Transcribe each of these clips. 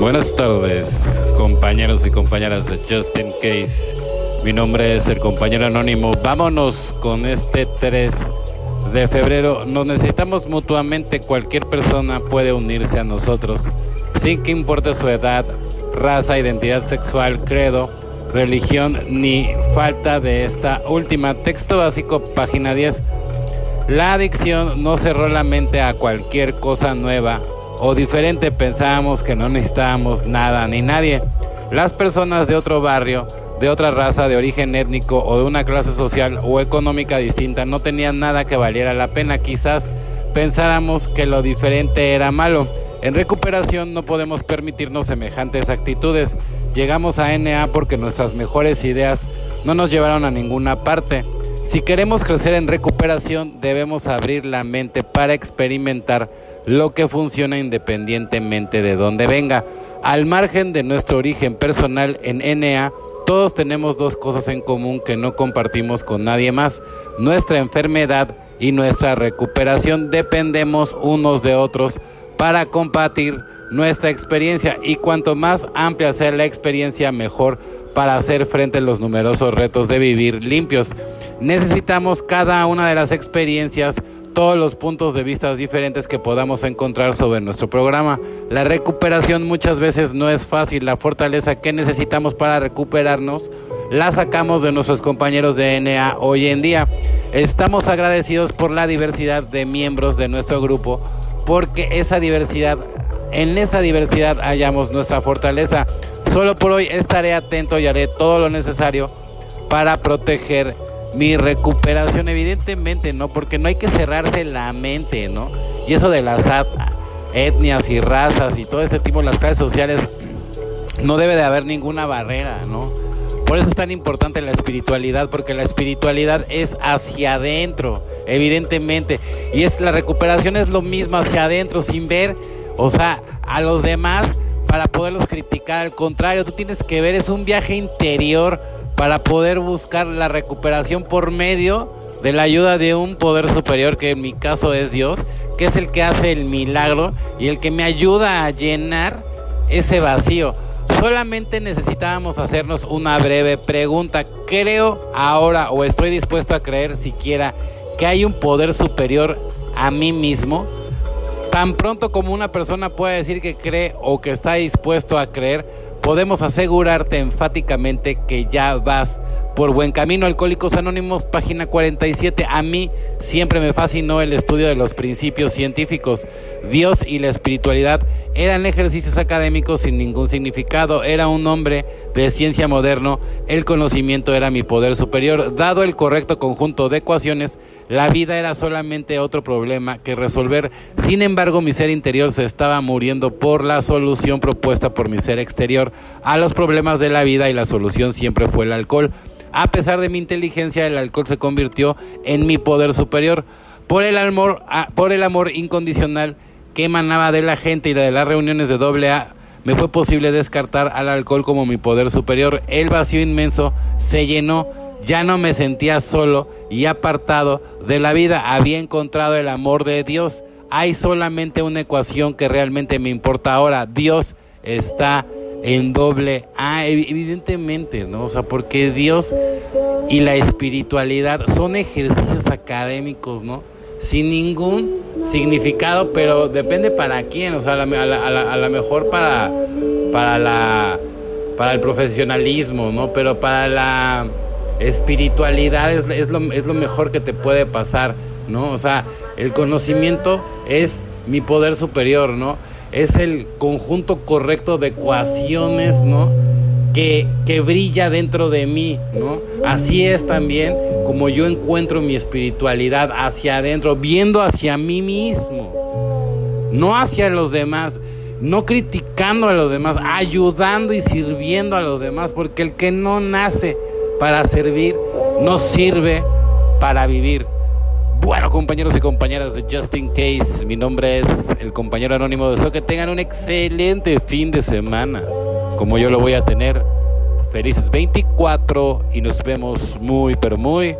Buenas tardes, compañeros y compañeras de Justin Case. Mi nombre es el compañero anónimo. Vámonos con este 3 de febrero. Nos necesitamos mutuamente. Cualquier persona puede unirse a nosotros, sin que importe su edad, raza, identidad sexual, credo, religión ni falta de esta última. Texto básico, página 10. La adicción no cerró la mente a cualquier cosa nueva o diferente. Pensábamos que no necesitábamos nada ni nadie. Las personas de otro barrio de otra raza, de origen étnico o de una clase social o económica distinta no tenían nada que valiera la pena. Quizás pensáramos que lo diferente era malo. En recuperación no podemos permitirnos semejantes actitudes. Llegamos a NA porque nuestras mejores ideas no nos llevaron a ninguna parte. Si queremos crecer en recuperación debemos abrir la mente para experimentar lo que funciona independientemente de dónde venga. Al margen de nuestro origen personal en NA, todos tenemos dos cosas en común que no compartimos con nadie más. Nuestra enfermedad y nuestra recuperación dependemos unos de otros para compartir nuestra experiencia y cuanto más amplia sea la experiencia mejor para hacer frente a los numerosos retos de vivir limpios. Necesitamos cada una de las experiencias todos los puntos de vista diferentes que podamos encontrar sobre nuestro programa. La recuperación muchas veces no es fácil, la fortaleza que necesitamos para recuperarnos la sacamos de nuestros compañeros de NA hoy en día. Estamos agradecidos por la diversidad de miembros de nuestro grupo, porque esa diversidad, en esa diversidad hallamos nuestra fortaleza. Solo por hoy estaré atento y haré todo lo necesario para proteger mi recuperación, evidentemente, ¿no? Porque no hay que cerrarse la mente, ¿no? Y eso de las etnias y razas y todo este tipo las clases sociales, no debe de haber ninguna barrera, ¿no? Por eso es tan importante la espiritualidad, porque la espiritualidad es hacia adentro, evidentemente. Y es la recuperación es lo mismo hacia adentro, sin ver, o sea, a los demás para poderlos criticar. Al contrario, tú tienes que ver, es un viaje interior para poder buscar la recuperación por medio de la ayuda de un poder superior, que en mi caso es Dios, que es el que hace el milagro y el que me ayuda a llenar ese vacío. Solamente necesitábamos hacernos una breve pregunta. Creo ahora o estoy dispuesto a creer siquiera que hay un poder superior a mí mismo. Tan pronto como una persona puede decir que cree o que está dispuesto a creer, podemos asegurarte enfáticamente que ya vas por buen camino. Alcohólicos Anónimos, página 47. A mí siempre me fascinó el estudio de los principios científicos. Dios y la espiritualidad eran ejercicios académicos sin ningún significado. Era un hombre de ciencia moderno. El conocimiento era mi poder superior. Dado el correcto conjunto de ecuaciones, la vida era solamente otro problema que resolver. Sin embargo, mi ser interior se estaba muriendo por la solución propuesta por mi ser exterior a los problemas de la vida y la solución siempre fue el alcohol. A pesar de mi inteligencia, el alcohol se convirtió en mi poder superior. Por el amor, por el amor incondicional que emanaba de la gente y de las reuniones de doble A, me fue posible descartar al alcohol como mi poder superior. El vacío inmenso se llenó ya no me sentía solo y apartado de la vida. Había encontrado el amor de Dios. Hay solamente una ecuación que realmente me importa ahora. Dios está en doble A, evidentemente, ¿no? O sea, porque Dios y la espiritualidad son ejercicios académicos, ¿no? Sin ningún significado, pero depende para quién, o sea, a lo mejor para, para, la, para el profesionalismo, ¿no? Pero para la espiritualidad es, es, lo, es lo mejor que te puede pasar, ¿no? O sea, el conocimiento es mi poder superior, ¿no? Es el conjunto correcto de ecuaciones, ¿no? Que, que, brilla dentro de mí, ¿no? Así es también como yo encuentro mi espiritualidad hacia adentro, viendo hacia mí mismo, no hacia los demás, no criticando a los demás, ayudando y sirviendo a los demás, porque el que no nace para servir, no sirve para vivir. Bueno, compañeros y compañeras de Justin Case, mi nombre es el compañero anónimo de So. Que tengan un excelente fin de semana, como yo lo voy a tener. Felices 24 y nos vemos muy, pero muy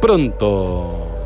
pronto.